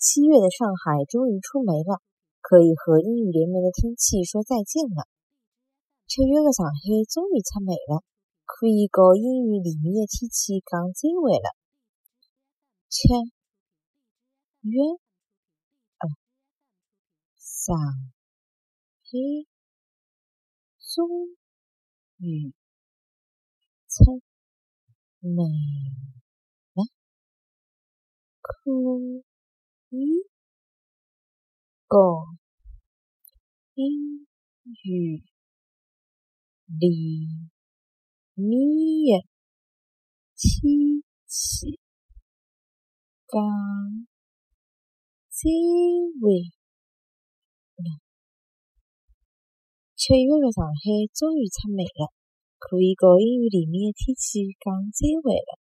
七月的上海终于出梅了，可以和阴雨连绵的天气说再见了。七月的上海终于出梅了，可以和阴雨连绵的天气讲再会了。七月呃上海终于出梅了，可和阴雨连绵的天气讲再会。七月的上海终于出梅了，可以和阴雨连绵的天气讲再会了。